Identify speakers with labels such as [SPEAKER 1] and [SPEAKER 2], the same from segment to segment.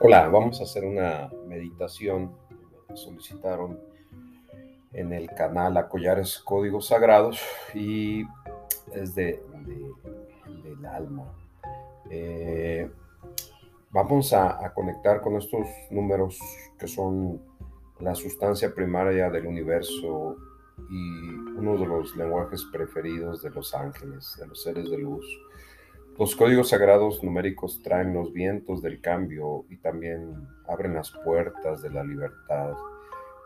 [SPEAKER 1] Hola, vamos a hacer una meditación. Me solicitaron en el canal a Collares Códigos Sagrados y es de, del alma. Eh, vamos a, conectar con estos números que son la sustancia primaria del universo y uno de los lenguajes preferidos de los ángeles, de los seres de luz. Los códigos sagrados numéricos traen los vientos del cambio y también abren las puertas de la libertad,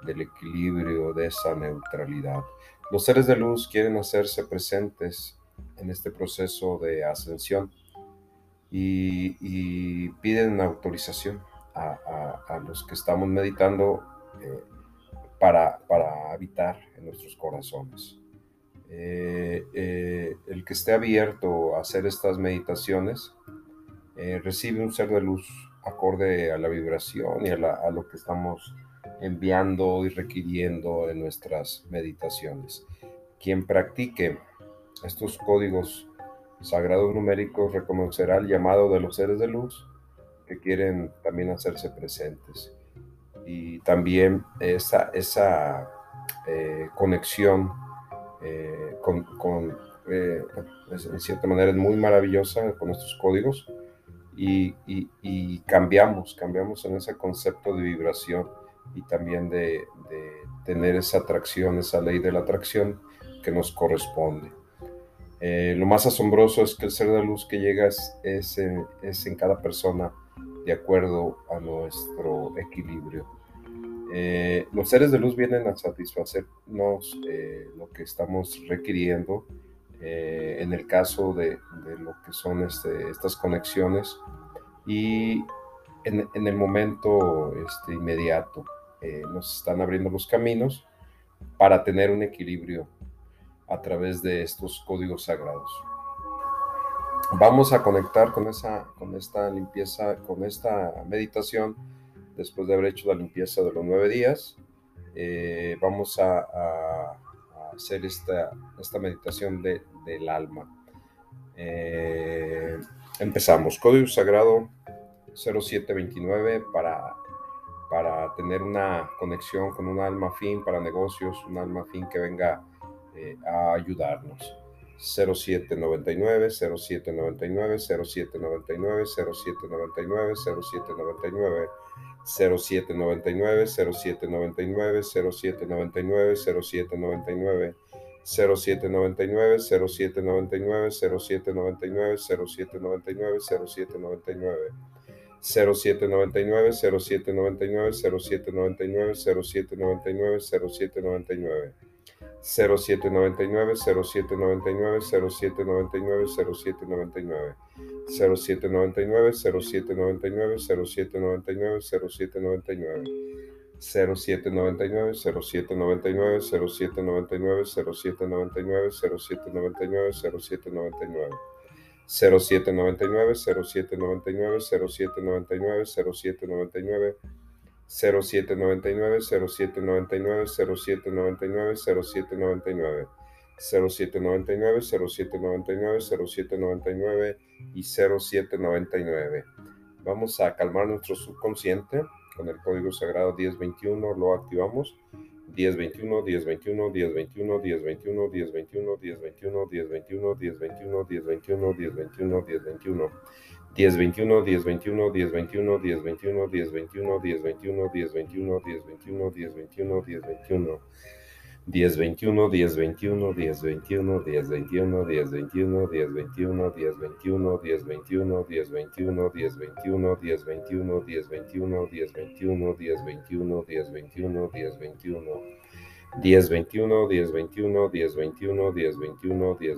[SPEAKER 1] del equilibrio, de esa neutralidad. Los seres de luz quieren hacerse presentes en este proceso de ascensión y, piden autorización a, los que estamos meditando eh, para, para habitar en nuestros corazones. Eh, eh, el que esté abierto a hacer estas meditaciones eh, recibe un ser de luz acorde a la vibración y a, lo que estamos enviando y requiriendo en nuestras meditaciones. Quien practique estos códigos sagrados numéricos reconocerá el llamado de los seres de luz que quieren también hacerse presentes. Y también esa conexión eh, con, eh, en cierta manera es muy maravillosa con estos códigos y, cambiamos, cambiamos en ese concepto de vibración y también de, tener esa atracción, esa ley de la atracción que nos corresponde. Eh, lo más asombroso es que el ser de luz que llega es, es en cada persona de acuerdo a nuestro equilibrio. Eh, los seres de luz vienen a satisfacernos eh, lo que estamos requiriendo eh, en el caso de, lo que son este, estas conexiones y en, el momento este, inmediato nos están abriendo los caminos para tener un equilibrio a través de estos códigos sagrados. Vamos a conectar con, esa, con esta limpieza, con esta meditación después de haber hecho la limpieza de los nueve días, eh, vamos a, hacer esta, esta meditación de, del alma. Eh, empezamos. Código Sagrado 0729 para, para tener una conexión con un alma fin para negocios, un alma fin que venga eh, a ayudarnos. 0799, 0799, 0799, 0799, 0799. 0799 0799 0799 0799 0799 0799 0799 0799 0799 0799 0799 0799 0799 0799 0799 0799 0799 0799 0799 0799 0799 0799 0799 0799 0799 0799 0799 0799 0799 0799 0799 0799 0799 0799 0799 0799 0799 0799 0799 y 0799. Vamos a calmar nuestro subconsciente con el código sagrado 1021, lo activamos. 1021, 1021, 1021, 1021, 1021, 1021, 1021, 1021, 1021, 1021, 1021. 1021, 1021, 1021, 1021, 1021, 1021, 1021, 1021, 1021, 1021. 1021, 1021, 1021, 1021, 1021, 1021, 1021, 1021, 1021, 1021, 1021, 1021, 1021, 1021, 1021, 1021. 1021, 1021, 1021, 1021,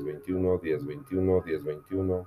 [SPEAKER 1] 1021, 1021, 1021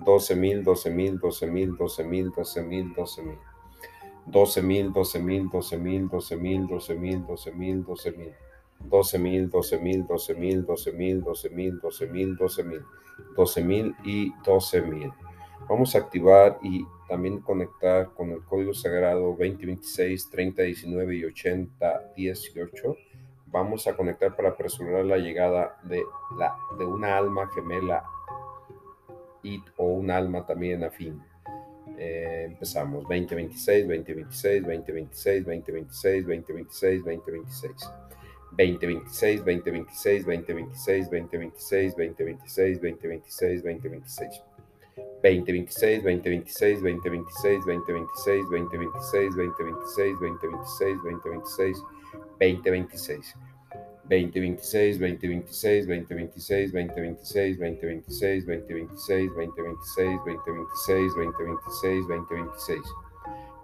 [SPEAKER 1] 12.000, 12.000, 12.000, 12.000, 12.000, 12.000. 12.000, 12.000, 12.000, 12.000, 12.000, 12.000, 12.000. 12.000, 12.000, 12.000, 12.000, 12.000, 12.000, 12.000, 12.000 y 12.000. Vamos a activar y también conectar con el código sagrado 2026 3019 y 8018. Vamos a conectar para apresurar la llegada de, la, de una alma gemela y, o un alma también afín. Eh, empezamos 2026, 2026, 2026, 2026, 2026, 2026. 2026, 2026, 2026, 2026, 2026, 2026, 2026. 2026, 2026, 2026, 2026, 2026, 2026, 2026, 2026, 2026. 2026, 2026, 2026, 2026, 2026, 2026, 2026, 2026, 2026, 2026.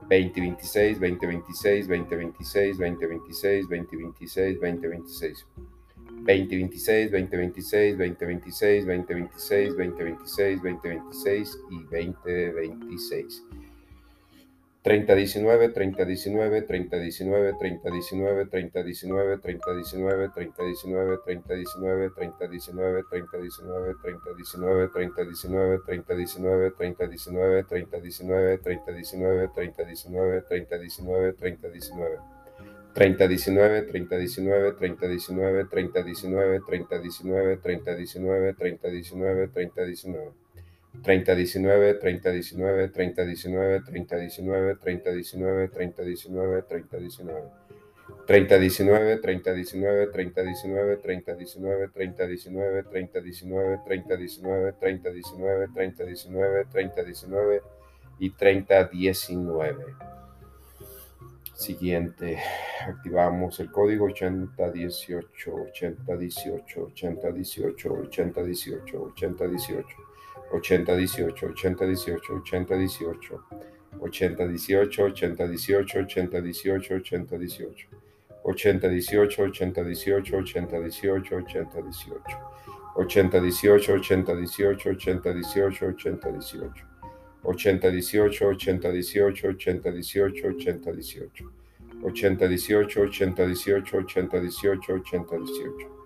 [SPEAKER 1] 2026, 2026, 2026, 2026, 2026, 2026. 2026, 2026, 2026, 2026, 2026, 2026 y 2026. 3019, 3019, 3019, 3019, 3019, 3019, 3019, 3019, 3019, 3019, 3019, 3019, 3019, 3019, 3019, 3019, 3019, 3019, 3019. 3019, 3019, 3019, 3019, 3019, 3019, 3019, 3019. 3019, 3019, 3019, 3019, 3019, 3019, 3019. 3019, 3019, 3019, 3019, 3019, 3019, 3019, 3019, 3019, 3019 y 3019. Siguiente, activamos el código 8018, 8018, 8018, 8018, 8018. 80 18 80 18 80 18 80 18 80 18 80 18 80 18 80 18 80 18 80 18 80 18 80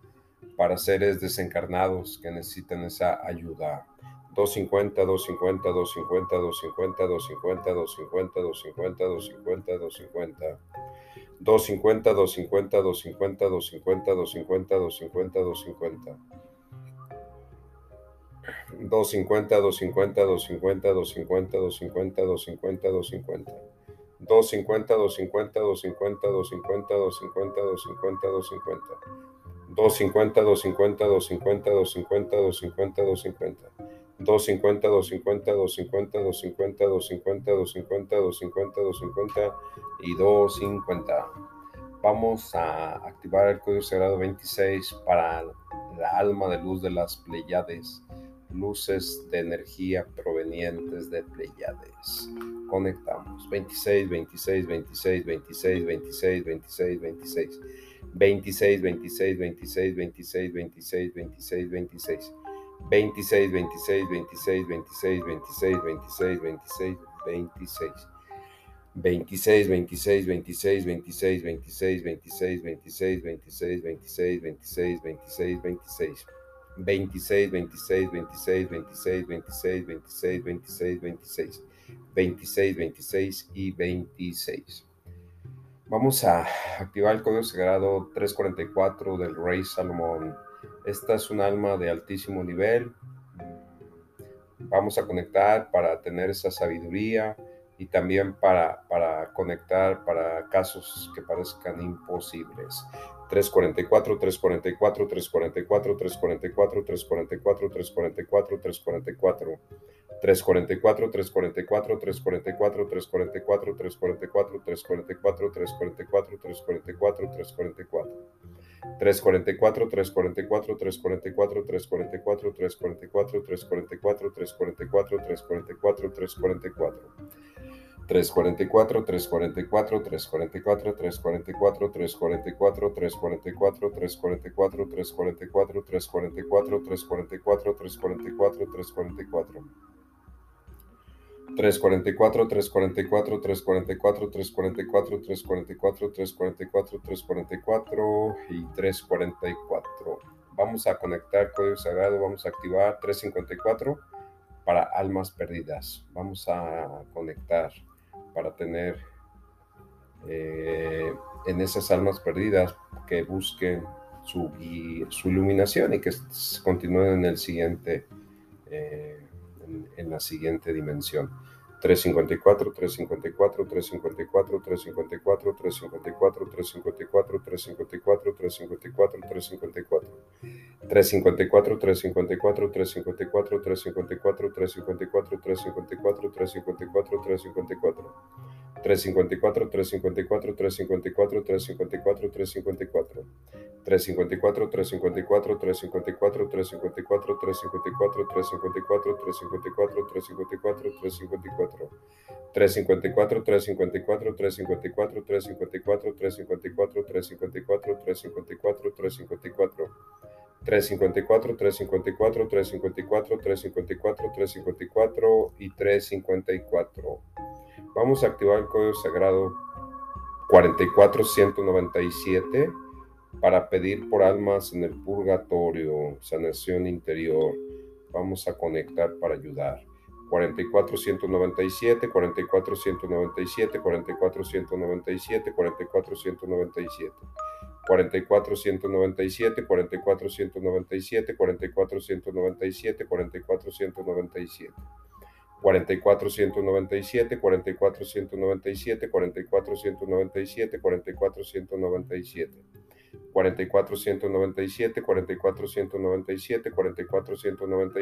[SPEAKER 1] para seres desencarnados que necesitan esa ayuda. 250, 250, 250, 250, 250, 250, 250, 250, 250. 250, 250, 250, 250, 250, 250, 250. 250, 250, 250, 250, 250, 250, 250. 250, 250, 250, 250, 250, 250, 250. 250, 250, 250, 250, 250, 250. 250, 250, 250, 250, 250, 250, 250, 250 y 250. Vamos a activar el código sagrado 26 para la alma de luz de las Pleiades, luces de energía provenientes de Pleiades. Conectamos 26, 26, 26, 26, 26, 26, 26. 26, 26, 26, 26, 26, 26, 26. 26, 26, 26, 26, 26, 26, 26, 26. 26, 26, 26, 26, 26, 26, 26, 26, 26, 26, 26, 26. 26, 26, 26, 26, 26, 26, 26, 26, 26, 26 y 26. Vamos a activar el código sagrado 344 del Rey Salomón. Esta es un alma de altísimo nivel. Vamos a conectar para tener esa sabiduría y también para, para conectar para casos que parezcan imposibles. 344, 344, 344, 344, 344, 344, 344. 344, 344, 344, 344, 344, 344, 344, 344, 344. 344, 344, 344, 344, 344, 344, 344, 344, 344. 344, 344, 344, 344, 344, 344, 344, 344, 344, 344, 344, 344. 344, 344, 344, 344, 344, 344, 344 y 344. Vamos a conectar código sagrado, vamos a activar 354 para almas perdidas. Vamos a conectar para tener eh, en esas almas perdidas que busquen su, su iluminación y que continúen en el siguiente, eh, en, la siguiente dimensión. 354, 354, 354, 354, 354, 354, 354, 354, 354. 354, 354, 354, 354, 354, 354, 354, 354. 354, 354, 354, 354, 354. 354, 354, 354, 354, 354, 354, 354, 354, 354. 354, 354, 354, 354, 354, 354, 354, 354. 354, 354, 354, 354, 354 y 354. Vamos a activar el código sagrado 44197 para pedir por almas en el purgatorio, sanación interior. Vamos a conectar para ayudar. 44197, 44197, 44197, 44197. 44 197, 44 197, 44 Cuarenta y cuatro ciento noventa y siete, cuarenta y cuatro ciento noventa y siete, cuarenta y cuatro ciento noventa y siete, cuarenta y cuatro ciento noventa y siete, cuarenta y cuatro ciento noventa y siete, cuarenta y cuatro ciento noventa y siete, cuarenta y cuatro ciento noventa y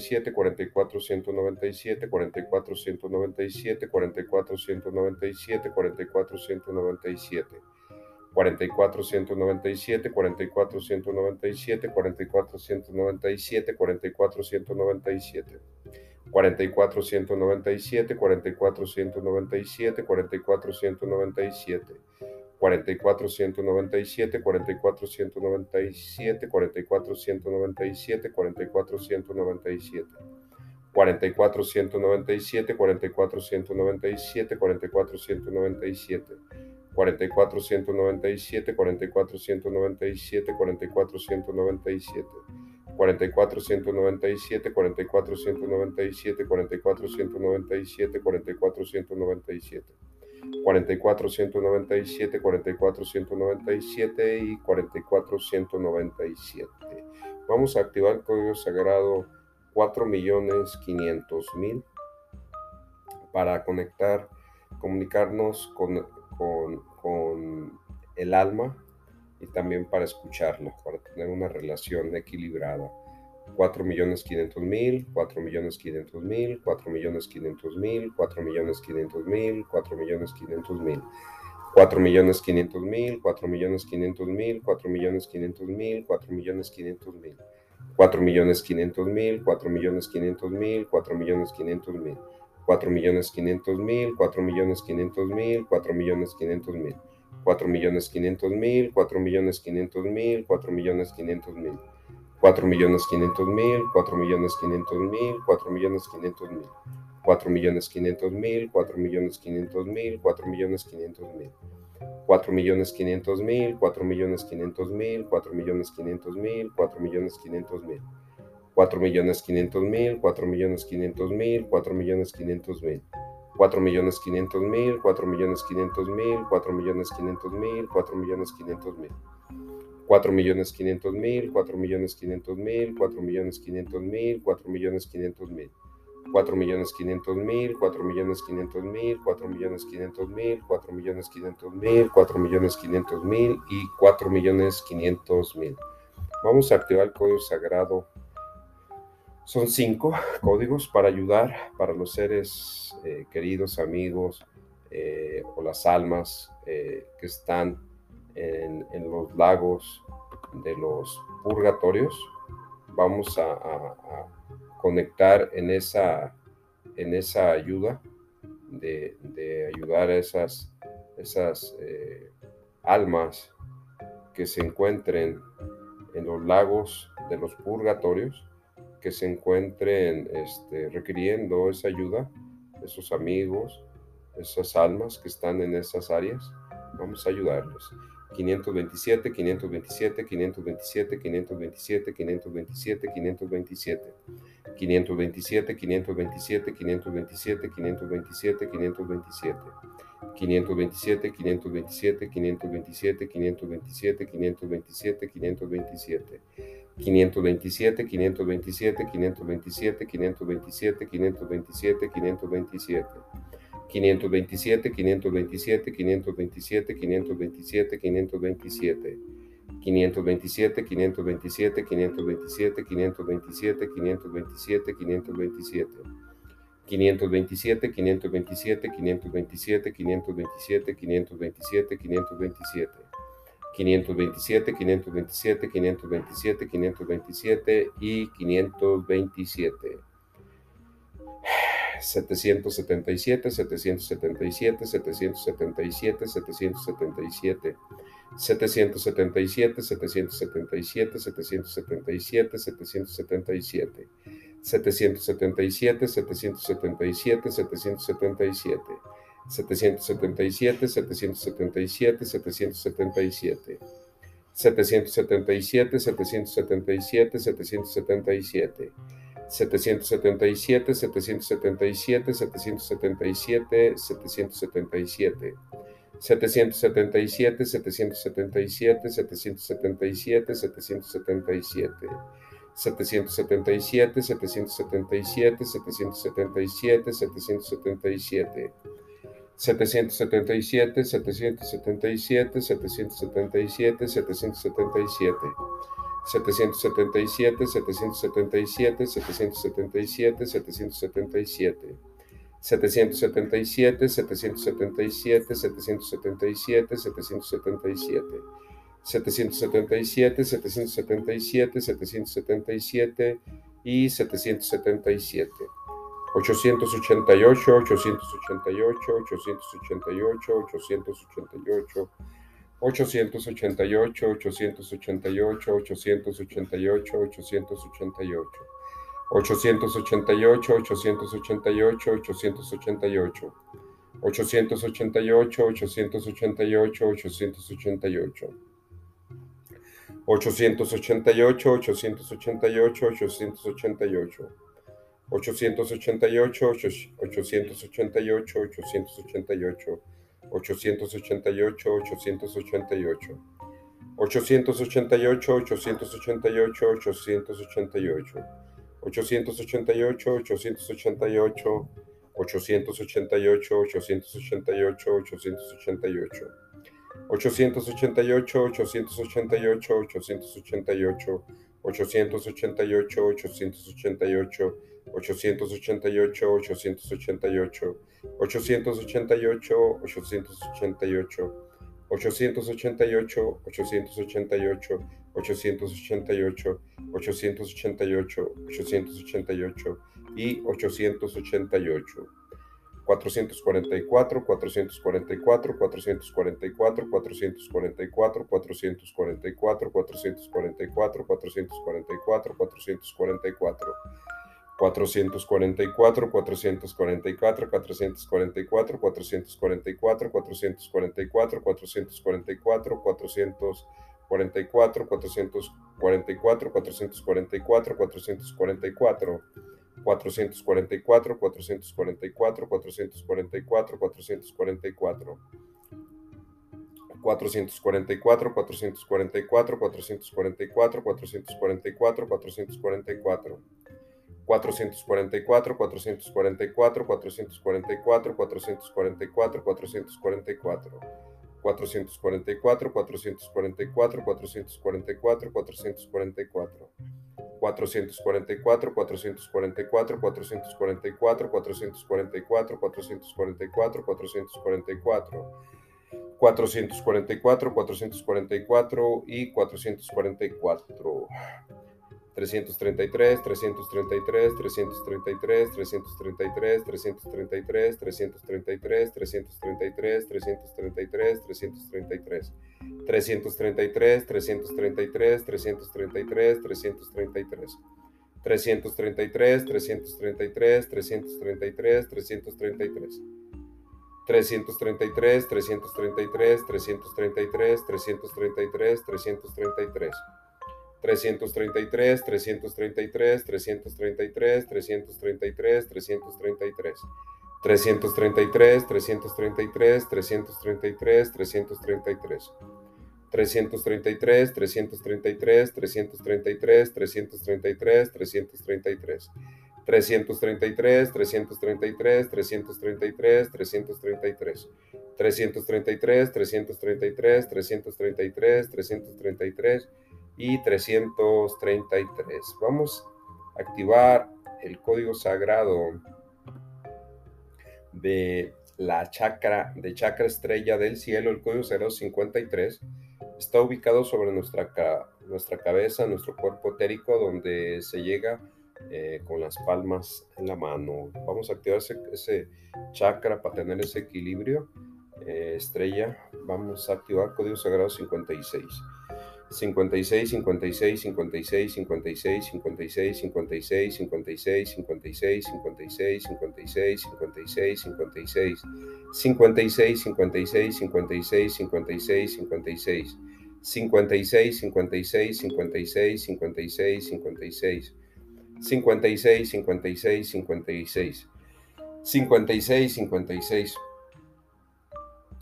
[SPEAKER 1] siete, cuarenta y cuatro ciento noventa y siete, cuarenta y cuatro ciento noventa y siete, cuarenta y cuatro ciento noventa y siete, cuarenta y cuatro ciento noventa y siete. Cuarenta y cuatro ciento noventa y siete, cuarenta y cuatro ciento noventa y siete, cuarenta y cuatro ciento noventa y siete, cuarenta y cuatro ciento noventa y siete, cuarenta y cuatro ciento noventa y siete, cuarenta y cuatro ciento noventa y siete, cuarenta y cuatro ciento noventa y siete, cuarenta y cuatro ciento noventa y siete, cuarenta y cuatro ciento noventa y siete, cuarenta y cuatro ciento noventa y siete, cuarenta y cuatro ciento noventa y siete, cuarenta y cuatro ciento noventa y siete. 44197, 44197, 44197, 44197, 44197, 44197, 44197. 44197, 44197 y 44197. Vamos a activar el código sagrado 4.500.000 para conectar, comunicarnos con, con con el alma y también para escucharla, para tener una relación equilibrada. 4 millones 500 mil, 4 millones 500 mil, 4 millones 500 mil, 4 millones 500 mil, 4 millones 500 mil. 4 millones 500 mil, 4 millones 500 mil, 4 millones 500 mil, 4 millones 500 mil. 4 millones 500 mil, 4 millones 500 mil, 4 millones 500 mil. 4 millones 500 mil, 4 millones 500 mil, 4 millones 500 mil. 4 millones 500 mil, 4 millones 500 mil, 4 millones 500 mil. 4 millones 500 mil, 4 millones 500 mil, 4 millones 500 mil, 4 millones 500 mil, 4 millones 500 mil, 4 millones 500 mil, 4 millones 500 mil, 4 millones 500 mil, 4 millones 500 mil, 4 millones 500 mil, 4 millones 500 mil, 4 millones 500 mil, 4 millones 500 mil, 4 millones 500 mil, 4 millones 500 mil, 4 millones 500 mil, 4 millones 500 mil. 4 millones 500 mil, 4 millones 500 mil, 4 millones 500 mil, 4 millones 500 mil. 4 millones 500 mil, 4 millones 500 mil, 4 millones 500 mil, 4 millones 500 mil, 4 millones 500 mil y 4 millones 500 mil. Vamos a activar el código sagrado. Son cinco códigos para ayudar para los seres eh, queridos, amigos eh, o las almas eh, que están en, los lagos de los purgatorios. Vamos a conectar en esa, en esa ayuda, de, ayudar a esas, esas almas que se encuentren en los lagos de los purgatorios, que se encuentren este, requiriendo esa ayuda, esos amigos, esas almas que están en esas áreas, vamos a ayudarles. 527, 527, 527, 527, 527, 527. 527, 527, 527, 527, 527. 527, 527, 527, 527, 527, 527. 527, 527, 527, 527, 527, 527. 527, 527, 527, 527, 527. 527, 527, 527, 527, 527, 527. 527, 527, 527, 527, 527, 527. 527, 527, 527, 527 y 527. 777, 777, 777, 777. 777, 777, 777, 777. 777, 777, 777. 777, 777, 777. 777, 777, 777. 777, 777, 777, 777. 777, 777, 777, 777. 777, 777, 777, 777. 777, 777, 777, 777. 777, 777, 777, 777. 777, 777, 777, 777. 777, 777, 777 y 777. 888, 888, 888, 888. 888, 888, 888, 888. 888, 888, 888. 888, 888, 888. 888, 888, 888. 888, 888, 888. 888, 888. 888, 888, 888. 888, 888, 888, 888, 888. 888, 888, 888, 888, 888, 888, 888, 888, 888, 888, 888, 888, 888, 888 y 888. 444, 444, 444, 444, 444, 444, 444, 444, Cuatrocient cuatro cuatrocientos cuarenta y cuatro, cuatrocientos cuarenta y cuatro, cuatrocientos, cuatrocientos cuarenta y cuatro, cuatrocientos cuarenta y cuatro, cuatrocientos cuarenta y 444, 444, 444, 444, 444, 444, 400 44, 444, 444, 444, 444, 444, 444, 444. 444, 444, 444, 444, 444. 444. 444, 444, 444, 444, 444. 444, 444, 444, 444. 444, 444, 444, 444, 444, 444. 444, 444 y 444. 333, 333, 333, 333, 333, 333, 333, 333, 333, 333, 333, 333, 333, 333. 333, 333, 333, 333. 333, 333, 333, 333, 333. 333, 333, 333, 333, 333. 333, 333, 333, 333. 333, 333, 333, 333, 333. 333, 333, 333, 333. 333, 333, 333, 333 y 333. Vamos a activar el código sagrado de la chakra, de chakra estrella del cielo, el código 053. Está ubicado sobre nuestra, nuestra cabeza, nuestro cuerpo etérico, donde se llega eh, con las palmas en la mano. Vamos a activar ese, chakra para tener ese equilibrio. Eh, estrella, vamos a activar código sagrado 56. 56, 56, 56, 56, 56, 56, 56, 56, 56, 56, 56, 56, 56, 56, 56, 56, 56, 56, 56, 56, 56, 56, 56, 56, 56, 56. 56, 56.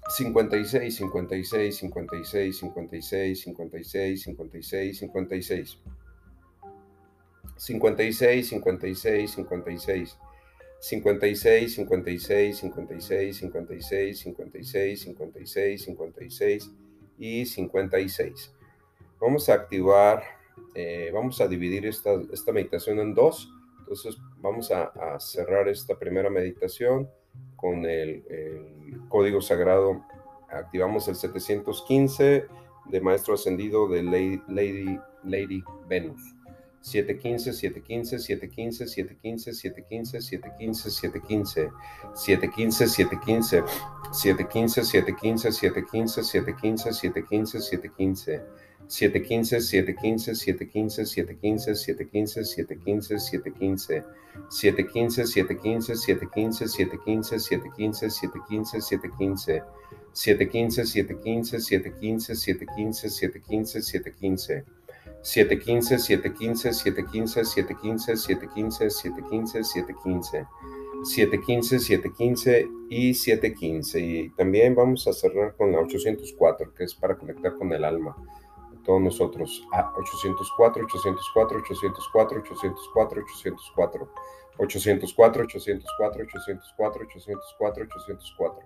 [SPEAKER 1] 56, 56, 56, 56, 56, 56, 56. 56, 56, 56. 56, 56, 56, 56, 56, 56, 56 y 56. Vamos a activar eh, vamos a dividir esta, esta, meditación en dos. Entonces vamos a, a cerrar esta primera meditación con el, el, código sagrado. Activamos el 715 de Maestro Ascendido de Lady, Lady, Lady Venus. 715, 715, 715, 715, 715, 715, 715, 715, 715, 715, 715, 715, 715, 715, 715. 715, 715, 715, 715, 715, 715, 715, 715, 715, 715, 715, 715, 715, 715, 715, 715, 715, 715, 715, 715. 715, 715, 715, 715, 715, 715, 715. 715, 715 y 715. Y también vamos a cerrar con la 804, que es para conectar con el alma todos nosotros. A 804, 804, 804, 804, 804. 804, 804, 804, 804, 804.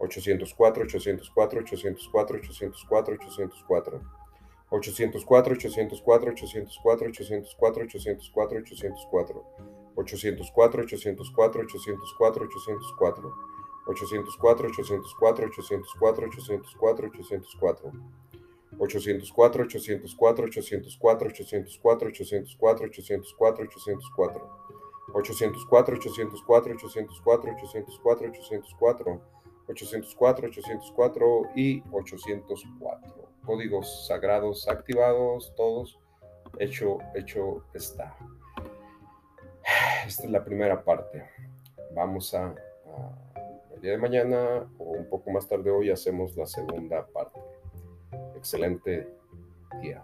[SPEAKER 1] 804, 804, 804, 804, 804. 804, 804, 804, 804, 804, 804. 804, 804, 804, 804. 804, 804, 804, 804, 804. 804, 804, 804, 804, 804, 804, 804. 804, 804, 804, 804, 804, 804, 804 y 804. Códigos sagrados activados, todos. Hecho, hecho está. Esta es la primera parte. Vamos a, a el día de mañana o un poco más tarde hoy hacemos la segunda parte excelente día.